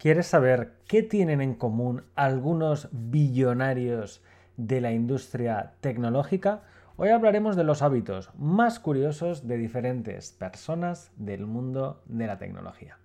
¿Quieres saber qué tienen en común algunos billonarios de la industria tecnológica? Hoy hablaremos de los hábitos más curiosos de diferentes personas del mundo de la tecnología.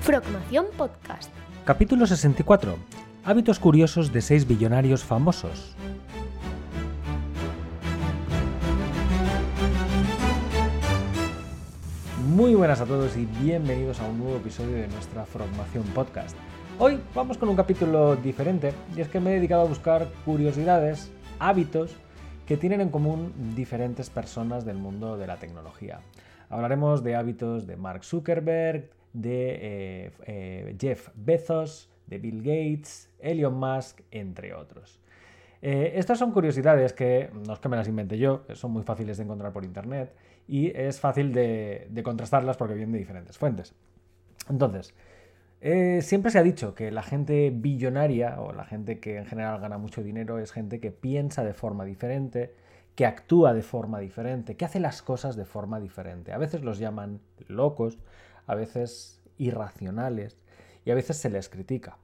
Frogmación Podcast. Capítulo 64. Hábitos curiosos de seis billonarios famosos. Buenas a todos y bienvenidos a un nuevo episodio de nuestra Formación Podcast. Hoy vamos con un capítulo diferente y es que me he dedicado a buscar curiosidades, hábitos que tienen en común diferentes personas del mundo de la tecnología. Hablaremos de hábitos de Mark Zuckerberg, de eh, eh, Jeff Bezos, de Bill Gates, Elon Musk, entre otros. Eh, estas son curiosidades que no es que me las invente yo, son muy fáciles de encontrar por internet y es fácil de, contrastarlas porque vienen de diferentes fuentes. Entonces, eh, siempre se ha dicho que la gente billonaria o la gente que en general gana mucho dinero es gente que piensa de forma diferente, que actúa de forma diferente, que hace las cosas de forma diferente. A veces los llaman locos, a veces irracionales y a veces se les critica.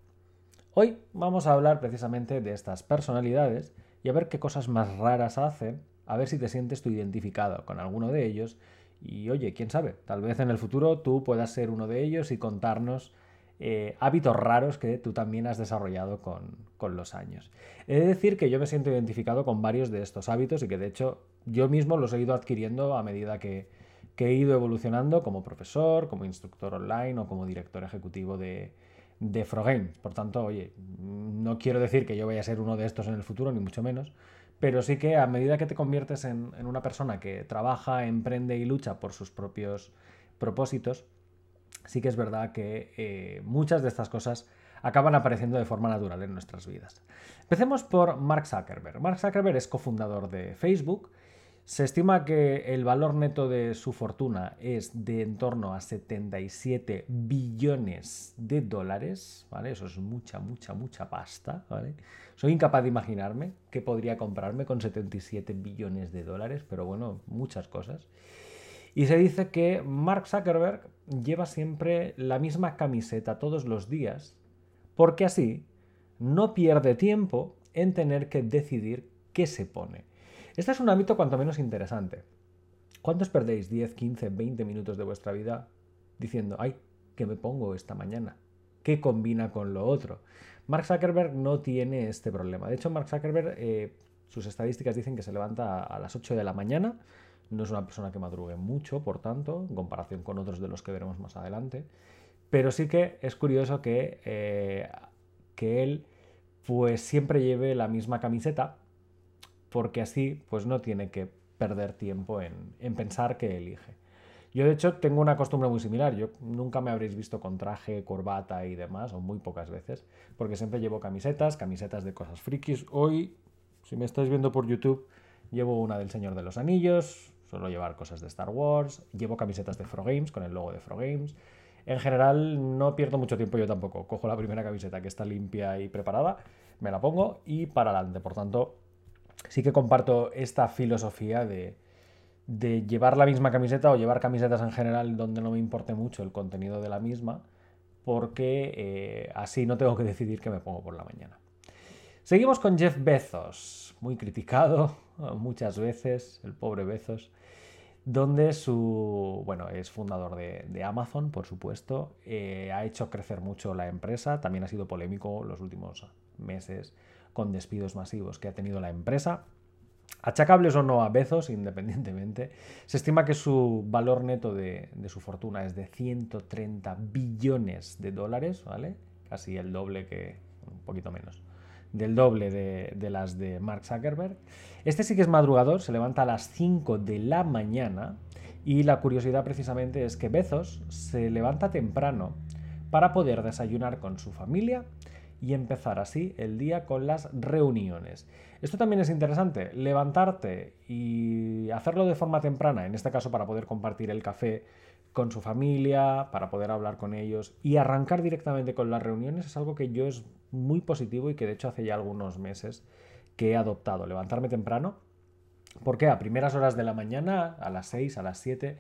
Hoy vamos a hablar precisamente de estas personalidades y a ver qué cosas más raras hacen, a ver si te sientes tú identificado con alguno de ellos y oye, quién sabe, tal vez en el futuro tú puedas ser uno de ellos y contarnos eh, hábitos raros que tú también has desarrollado con, los años. He de decir que yo me siento identificado con varios de estos hábitos y que de hecho yo mismo los he ido adquiriendo a medida que he ido evolucionando como profesor, como instructor online o como director ejecutivo de, de Frogames. Por tanto, oye, no quiero decir que yo vaya a ser uno de estos en el futuro, ni mucho menos, pero sí que a medida que te conviertes en, una persona que trabaja, emprende y lucha por sus propios propósitos, sí que es verdad que eh, muchas de estas cosas acaban apareciendo de forma natural en nuestras vidas. Empecemos por Mark Zuckerberg. Mark Zuckerberg es cofundador de Facebook se estima que el valor neto de su fortuna es de en torno a 77 billones de dólares. Eso es mucha, mucha, mucha pasta. Soy incapaz de imaginarme qué podría comprarme con 77 billones de dólares, pero bueno, muchas cosas. Y se dice que Mark Zuckerberg lleva siempre la misma camiseta todos los días, porque así no pierde tiempo en tener que decidir qué se pone. Este es un ámbito cuanto menos interesante. ¿Cuántos perdéis 10, 15, 20 minutos de vuestra vida diciendo, ay, ¿qué me pongo esta mañana? ¿Qué combina con lo otro? Mark Zuckerberg no tiene este problema. De hecho, Mark Zuckerberg, eh, sus estadísticas dicen que se levanta a, las 8 de la mañana. No es una persona que madrugue mucho, por tanto, en comparación con otros de los que veremos más adelante. Pero sí que es curioso que, eh, que él pues siempre lleve la misma camiseta porque así pues no tiene que perder tiempo en, pensar que elige. Yo de hecho tengo una costumbre muy similar, yo nunca me habréis visto con traje, corbata y demás, o muy pocas veces, porque siempre llevo camisetas, camisetas de cosas frikis. Hoy, si me estáis viendo por YouTube, llevo una del Señor de los Anillos, suelo llevar cosas de Star Wars, llevo camisetas de Frogames con el logo de Frogames. En general no pierdo mucho tiempo yo tampoco, cojo la primera camiseta que está limpia y preparada, me la pongo y para adelante. Por tanto, sí que comparto esta filosofía de, llevar la misma camiseta o llevar camisetas en general donde no me importe mucho el contenido de la misma, porque eh, así no tengo que decidir qué me pongo por la mañana. Seguimos con Jeff Bezos, muy criticado muchas veces, el pobre Bezos, donde su, bueno, es fundador de, Amazon, por supuesto, eh, ha hecho crecer mucho la empresa, también ha sido polémico los últimos meses con despidos masivos que ha tenido la empresa. Achacables o no a Bezos, independientemente, se estima que su valor neto de, su fortuna es de 130 billones de dólares, ¿vale? Casi el doble que, un poquito menos, del doble de, de, las de Mark Zuckerberg. Este sí que es madrugador, se levanta a las 5 de la mañana y la curiosidad precisamente es que Bezos se levanta temprano para poder desayunar con su familia y empezar así el día con las reuniones. Esto también es interesante, levantarte y hacerlo de forma temprana, en este caso para poder compartir el café con su familia, para poder hablar con ellos y arrancar directamente con las reuniones es algo que yo es muy positivo y que de hecho hace ya algunos meses que he adoptado, levantarme temprano, porque a primeras horas de la mañana, a las 6, a las 7,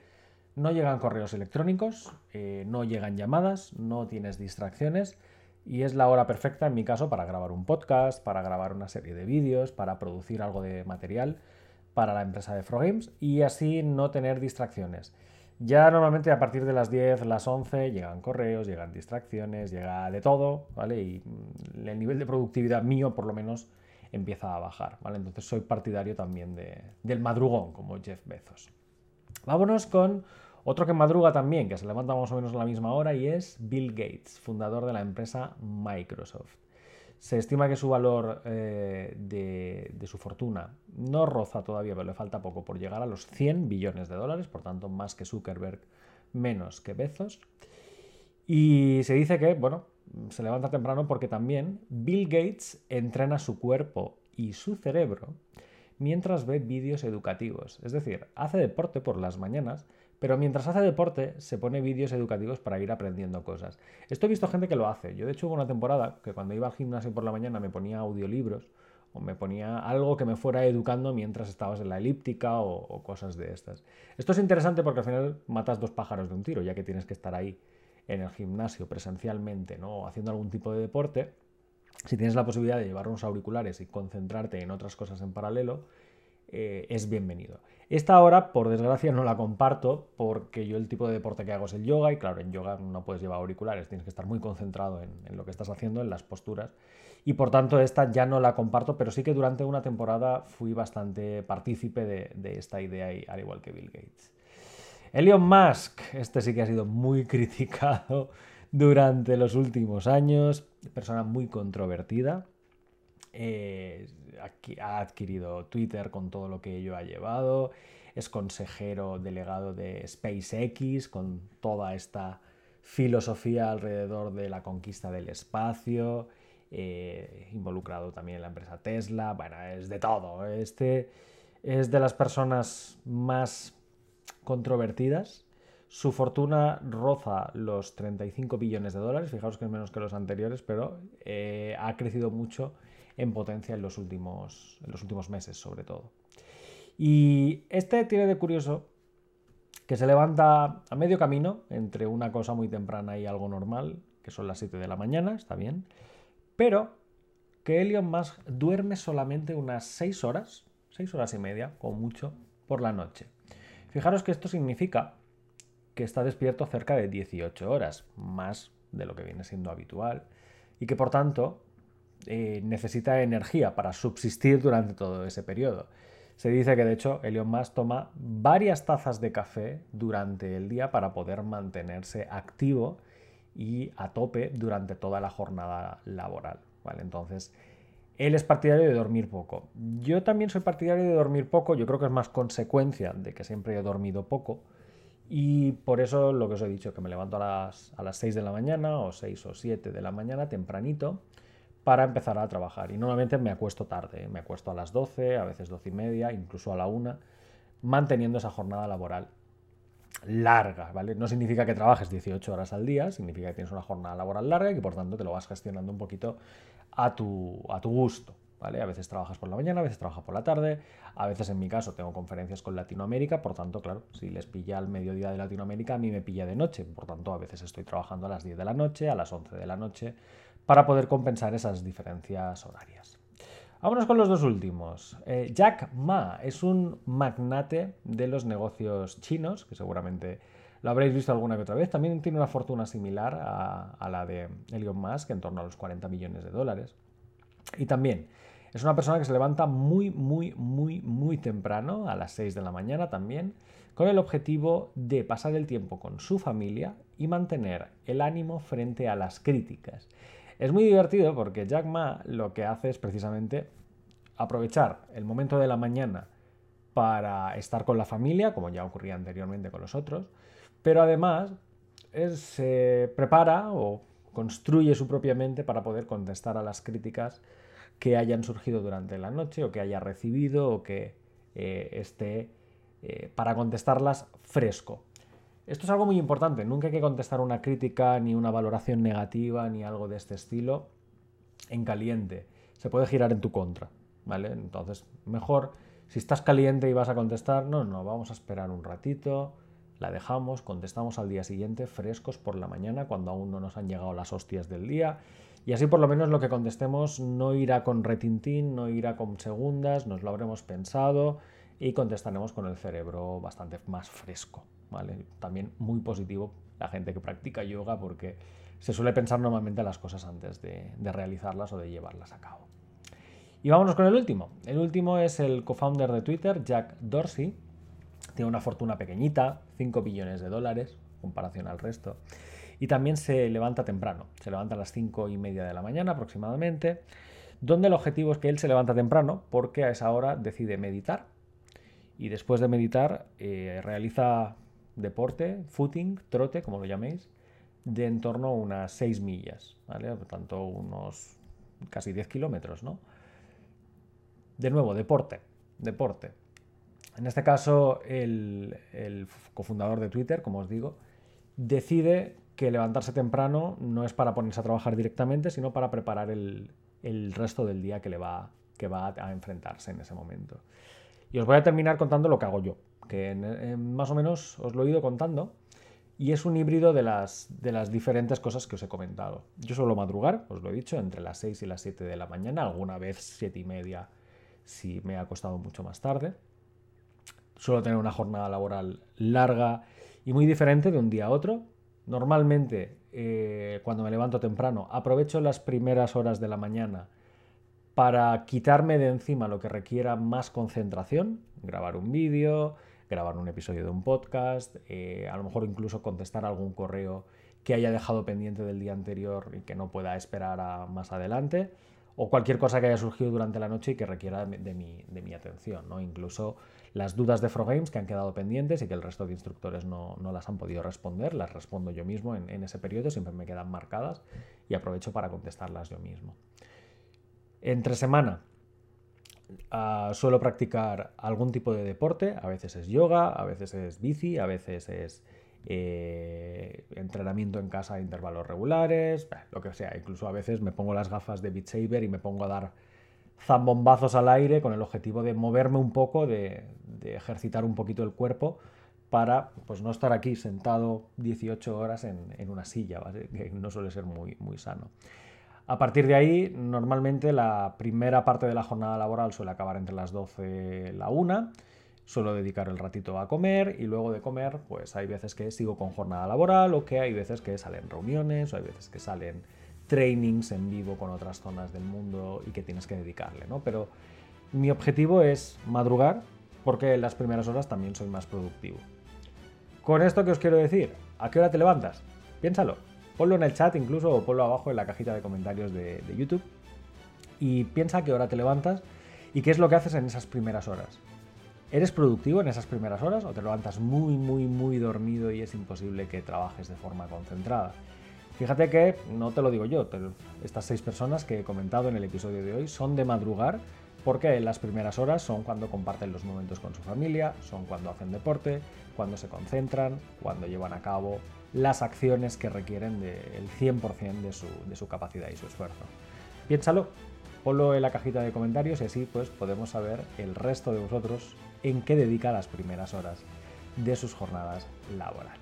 no llegan correos electrónicos, eh, no llegan llamadas, no tienes distracciones y es la hora perfecta en mi caso para grabar un podcast, para grabar una serie de vídeos, para producir algo de material para la empresa de Frogames y así no tener distracciones. Ya normalmente a partir de las 10, las 11 llegan correos, llegan distracciones, llega de todo, ¿vale? Y mm, el nivel de productividad mío por lo menos empieza a bajar, ¿vale? Entonces soy partidario también del madrugón como Jeff Bezos. Vámonos con otro que madruga también, que se levanta más o menos a la misma hora y es Bill Gates, fundador de la empresa Microsoft. Se estima que su valor eh, de, su fortuna no roza todavía, pero le falta poco por llegar a los 100 billones de dólares, por tanto más que Zuckerberg, menos que Bezos. Y se dice que, bueno, se levanta temprano porque también Bill Gates entrena su cuerpo y su cerebro mientras ve vídeos educativos. Es decir, hace deporte por las mañanas, pero mientras hace deporte se pone vídeos educativos para ir aprendiendo cosas. Esto he visto gente que lo hace. Yo de hecho hubo una temporada que cuando iba al gimnasio por la mañana me ponía audiolibros o me ponía algo que me fuera educando mientras estabas en la elíptica o, cosas de estas. Esto es interesante porque al final matas dos pájaros de un tiro, ya que tienes que estar ahí en el gimnasio presencialmente, ¿no? haciendo algún tipo de deporte. Si tienes la posibilidad de llevar unos auriculares y concentrarte en otras cosas en paralelo, eh, es bienvenido. Esta hora, por desgracia, no la comparto porque yo el tipo de deporte que hago es el yoga y claro, en yoga no puedes llevar auriculares, tienes que estar muy concentrado en, lo que estás haciendo, en las posturas y por tanto esta ya no la comparto, pero sí que durante una temporada fui bastante partícipe de, esta idea, al igual que Bill Gates. Elon Musk, este sí que ha sido muy criticado durante los últimos años, persona muy controvertida. Ha adquirido Twitter con todo lo que ello ha llevado, es consejero delegado de SpaceX con toda esta filosofía alrededor de la conquista del espacio, eh, involucrado también en la empresa Tesla, bueno, es de todo. Este es de las personas más controvertidas. Su fortuna roza los 35 billones de dólares, fijaos que es menos que los anteriores, pero eh, ha crecido mucho en potencia en los últimos, en los últimos meses, sobre todo. Y este tiene de curioso que se levanta a medio camino entre una cosa muy temprana y algo normal, que son las 7 de la mañana, está bien, pero que Elon Musk duerme solamente unas 6 horas, 6 horas y media, o mucho, por la noche. Fijaros que esto significa que está despierto cerca de 18 horas, más de lo que viene siendo habitual, y que por tanto eh, necesita energía para subsistir durante todo ese periodo. Se dice que de hecho Elon Musk toma varias tazas de café durante el día para poder mantenerse activo y a tope durante toda la jornada laboral. ¿vale? Entonces, él es partidario de dormir poco. Yo también soy partidario de dormir poco, yo creo que es más consecuencia de que siempre he dormido poco. Y por eso lo que os he dicho, que me levanto a las, a las 6 de la mañana o 6 o 7 de la mañana tempranito para empezar a trabajar. Y normalmente me acuesto tarde, me acuesto a las 12, a veces 12 y media, incluso a la 1, manteniendo esa jornada laboral larga, ¿vale? No significa que trabajes 18 horas al día, significa que tienes una jornada laboral larga y que por tanto te lo vas gestionando un poquito a tu, a tu gusto. ¿Vale? A veces trabajas por la mañana, a veces trabajas por la tarde, a veces en mi caso tengo conferencias con Latinoamérica, por tanto, claro, si les pilla al mediodía de Latinoamérica, a mí me pilla de noche, por tanto, a veces estoy trabajando a las 10 de la noche, a las 11 de la noche, para poder compensar esas diferencias horarias. Vámonos con los dos últimos. Eh, Jack Ma es un magnate de los negocios chinos, que seguramente lo habréis visto alguna que otra vez. También tiene una fortuna similar a, a la de Elon Musk, en torno a los 40 millones de dólares. Y también es una persona que se levanta muy, muy, muy, muy temprano, a las 6 de la mañana también, con el objetivo de pasar el tiempo con su familia y mantener el ánimo frente a las críticas. Es muy divertido porque Jack Ma lo que hace es precisamente aprovechar el momento de la mañana para estar con la familia, como ya ocurría anteriormente con los otros, pero además se prepara o construye su propia mente para poder contestar a las críticas que hayan surgido durante la noche o que haya recibido o que eh, esté eh, para contestarlas fresco. Esto es algo muy importante, nunca hay que contestar una crítica ni una valoración negativa ni algo de este estilo en caliente. Se puede girar en tu contra, ¿vale? Entonces, mejor si estás caliente y vas a contestar, no, no, vamos a esperar un ratito, la dejamos, contestamos al día siguiente frescos por la mañana cuando aún no nos han llegado las hostias del día. Y así por lo menos lo que contestemos no irá con retintín, no irá con segundas, nos lo habremos pensado y contestaremos con el cerebro bastante más fresco. También muy positivo la gente que practica yoga porque se suele pensar normalmente las cosas antes de, de realizarlas o de llevarlas a cabo. Y vámonos con el último. El último es el co-founder de Twitter, Jack Dorsey. Tiene una fortuna pequeñita, 5 billones de dólares, en comparación al resto. Y también se levanta temprano, se levanta a las 5 y media de la mañana aproximadamente, donde el objetivo es que él se levanta temprano porque a esa hora decide meditar y después de meditar eh, realiza deporte, footing, trote, como lo llaméis, de en torno a unas 6 millas, ¿vale? Por tanto, unos casi 10 kilómetros, ¿no? De nuevo, deporte, deporte. En este caso, el, cofundador de Twitter, como os digo, decide que levantarse temprano no es para ponerse a trabajar directamente, sino para preparar el, resto del día que le va, que va a enfrentarse en ese momento. Y os voy a terminar contando lo que hago yo, que más o menos os lo he ido contando, y es un híbrido de las, de las diferentes cosas que os he comentado. Yo suelo madrugar, os lo he dicho, entre las 6 y las 7 de la mañana, alguna vez 7 y media si me ha costado mucho más tarde. Suelo tener una jornada laboral larga y muy diferente de un día a otro. Normalmente, eh, cuando me levanto temprano, aprovecho las primeras horas de la mañana para quitarme de encima lo que requiera más concentración, grabar un vídeo, grabar un episodio de un podcast, eh, a lo mejor incluso contestar algún correo que haya dejado pendiente del día anterior y que no pueda esperar a más adelante o cualquier cosa que haya surgido durante la noche y que requiera de mi, atención. ¿no? Incluso las dudas de Frogames que han quedado pendientes y que el resto de instructores no, las han podido responder, las respondo yo mismo en, ese periodo, siempre me quedan marcadas y aprovecho para contestarlas yo mismo. Entre semana ah, suelo practicar algún tipo de deporte, a veces es yoga, a veces es bici, a veces es eh, entrenamiento en casa a intervalos regulares, lo que sea. Incluso a veces me pongo las gafas de Beat Saber y me pongo a dar zambombazos al aire con el objetivo de moverme un poco, de, ejercitar un poquito el cuerpo para pues, no estar aquí sentado 18 horas en, una silla, que no suele ser muy, muy sano. A partir de ahí, normalmente la primera parte de la jornada laboral suele acabar entre las 12 y la 1 suelo dedicar el ratito a comer y luego de comer, pues hay veces que sigo con jornada laboral o que hay veces que salen reuniones o hay veces que salen trainings en vivo con otras zonas del mundo y que tienes que dedicarle, ¿no? Pero mi objetivo es madrugar porque en las primeras horas también soy más productivo. Con esto que os quiero decir, ¿a qué hora te levantas? Piénsalo. Ponlo en el chat incluso o ponlo abajo en la cajita de comentarios de, YouTube y piensa qué hora te levantas y qué es lo que haces en esas primeras horas. ¿Eres productivo en esas primeras horas o te levantas muy, muy, muy dormido y es imposible que trabajes de forma concentrada? Fíjate que, no te lo digo yo, estas seis personas que he comentado en el episodio de hoy son de madrugar porque las primeras horas son cuando comparten los momentos con su familia, son cuando hacen deporte, cuando se concentran, cuando llevan a cabo las acciones que requieren del 100% de su, de su capacidad y su esfuerzo. Piénsalo, ponlo en la cajita de comentarios y así pues podemos saber el resto de vosotros en qué dedica las primeras horas de sus jornadas laborales.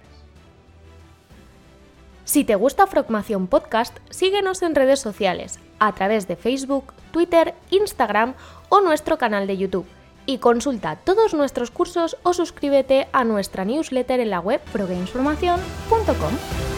Si te gusta Frogmación Podcast, síguenos en redes sociales, a través de Facebook, Twitter, Instagram o nuestro canal de YouTube. Y consulta todos nuestros cursos o suscríbete a nuestra newsletter en la web progamesformación.com.